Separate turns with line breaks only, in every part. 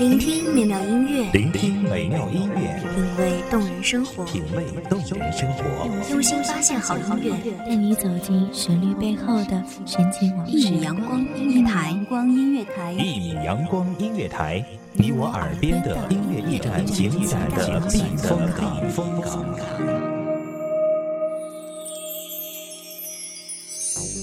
聆听美妙音乐，
聆听美妙音乐，
品味动人生活，
品味动人生活，
用心发现好音乐，
带你走进旋律背后的神奇往事。
一米阳光音乐台，
光音乐台，
一米阳光音乐台，你我耳边的音乐驿站，情感的避风港。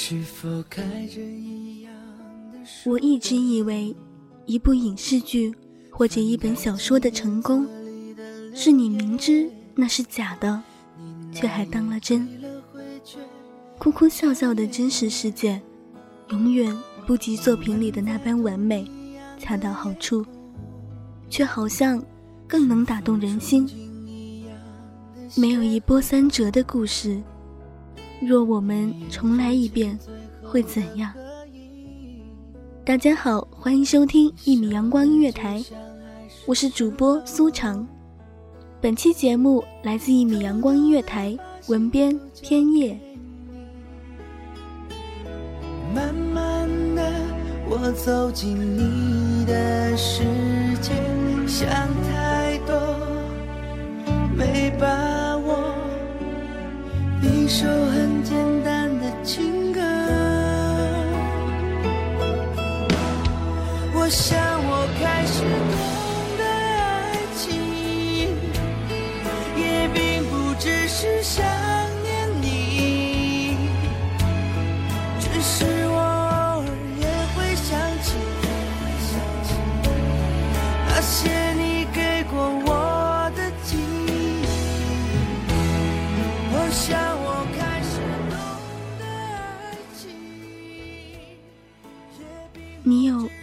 是否开着一样的？
我一直以为，一部影视剧或者一本小说的成功，是你明知那是假的，却还当了真。哭哭笑笑的真实世界，永远不及作品里的那般完美，恰到好处，却好像更能打动人心。没有一波三折的故事，若我们重来一遍，会怎样？大家好，欢迎收听一米阳光音乐台，我是主播苏长。本期节目来自一米阳光音乐台，文编偏叶。
慢慢的，我走进你的世界，想太多，没把握。一首很简单的情歌，我想我开始懂得爱情，也并不只是想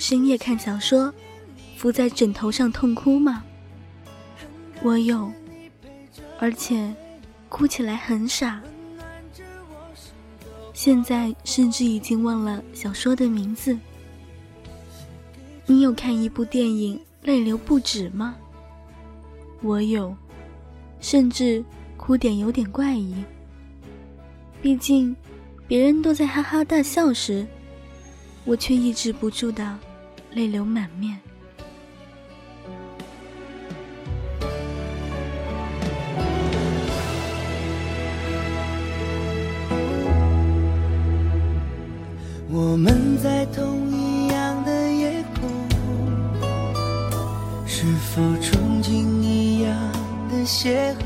深夜看小说，伏在枕头上痛哭吗？我有，而且哭起来很傻。现在甚至已经忘了小说的名字。你有看一部电影泪流不止吗？我有，甚至哭点有点怪异。毕竟，别人都在哈哈大笑时，我却抑制不住的泪流满面。
我们在同一样的夜空，是否憧憬一样的邂逅？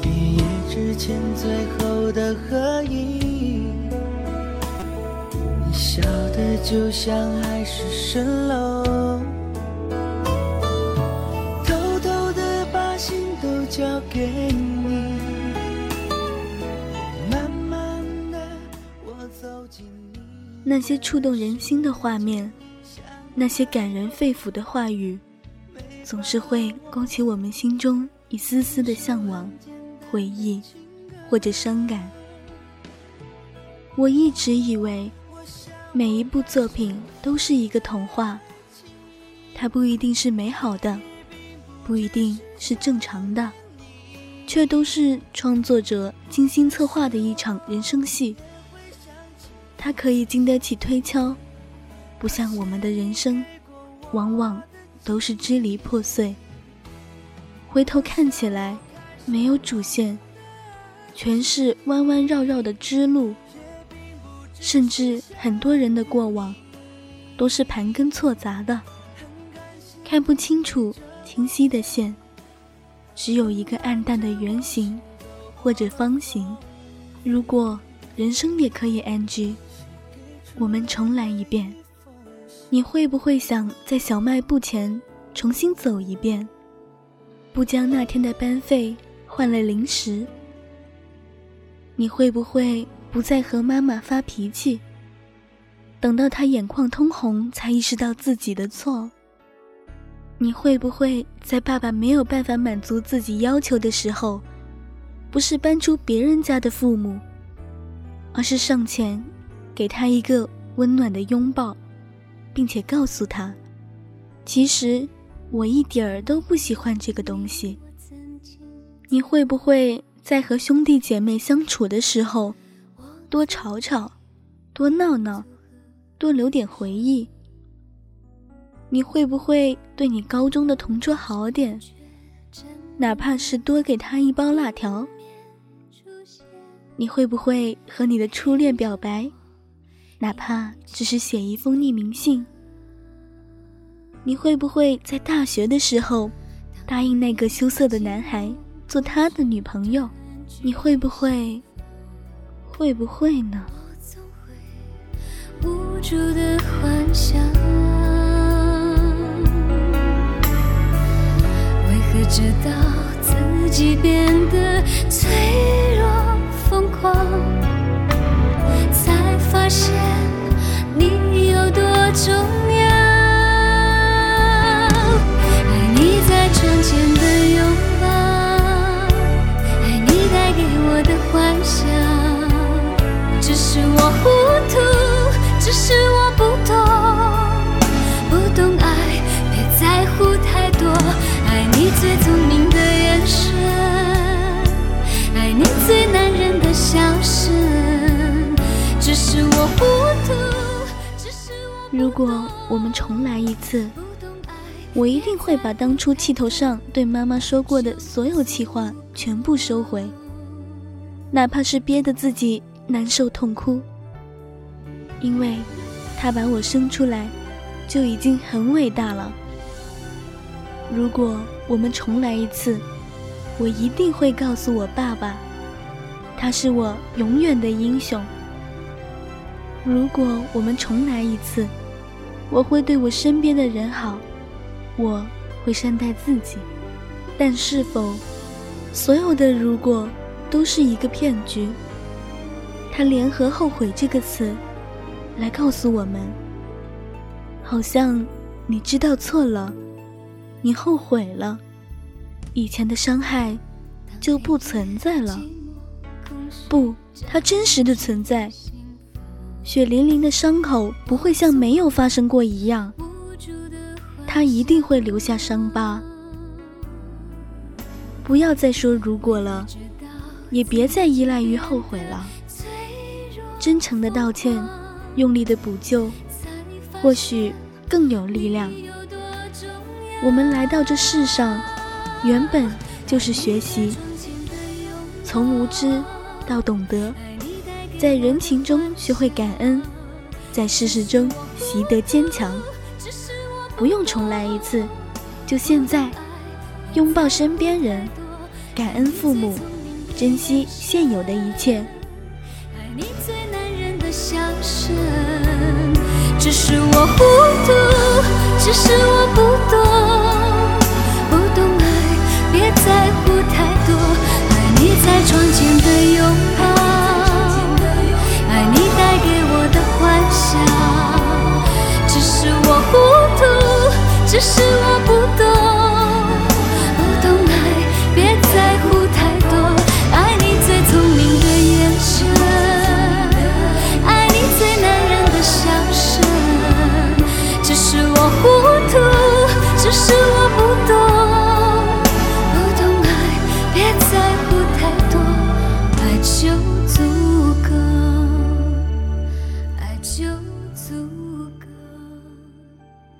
毕业之前最后的合影，笑的就像海市蜃楼，偷偷的把心都交给你。慢慢的，我走进。
那些触动人心的画面，那些感人肺腑的话语，总是会勾起我们心中一丝丝的向往、回忆或者伤感。我一直以为，每一部作品都是一个童话，它不一定是美好的，不一定是正常的，却都是创作者精心策划的一场人生戏。它可以经得起推敲，不像我们的人生，往往都是支离破碎。回头看起来，没有主线，全是弯弯绕绕的支路，甚至很多人的过往，都是盘根错杂的。看不清楚清晰的线，只有一个暗淡的圆形或者方形。如果人生也可以 NG，我们重来一遍。你会不会想在小卖部前重新走一遍，不将那天的班费换了零食？你会不会不再和妈妈发脾气，等到他眼眶通红才意识到自己的错？你会不会在爸爸没有办法满足自己要求的时候，不是搬出别人家的父母，而是上前给他一个温暖的拥抱？并且告诉他，其实我一点儿都不喜欢这个东西。你会不会在和兄弟姐妹相处的时候，多吵吵，多闹闹，多留点回忆？你会不会对你高中的同桌好点，哪怕是多给他一包辣条？你会不会和你的初恋表白？哪怕只是写一封匿名信，你会不会在大学的时候答应那个羞涩的男孩做他的女朋友？你会不会，会不会呢？无助的幻想，为何知道自己变得脆弱疯狂？才发现你有多重要，爱你在窗前的拥抱，爱你带给我的幻想。是我不懂，不懂爱，别在乎太多。爱你最聪明的眼神，爱你最男人的笑声。如果我们重来一次，我一定会把当初气头上对妈妈说过的所有气话全部收回，哪怕是憋得自己难受痛哭。因为，他把我生出来，就已经很伟大了。如果我们重来一次，我一定会告诉我爸爸，他是我永远的英雄。如果我们重来一次，我会对我身边的人好，我会善待自己。但是否所有的如果都是一个骗局？他联合“后悔”这个词来告诉我们，好像你知道错了，你后悔了，以前的伤害就不存在了。不，它真实的存在。血淋淋的伤口不会像没有发生过一样，它一定会留下伤疤。不要再说如果了，也别再依赖于后悔了。真诚的道歉，用力的补救，或许更有力量。我们来到这世上，原本就是学习，从无知到懂得。在人情中学会感恩，在世事中习得坚强。不用重来一次，就现在，拥抱身边人，感恩父母，珍惜现有的一切。深，只是我糊涂，只是我不懂，不懂爱，别在乎太多。爱你在窗前的拥抱，爱你带给我的幻想。只是我糊涂，只是我不懂。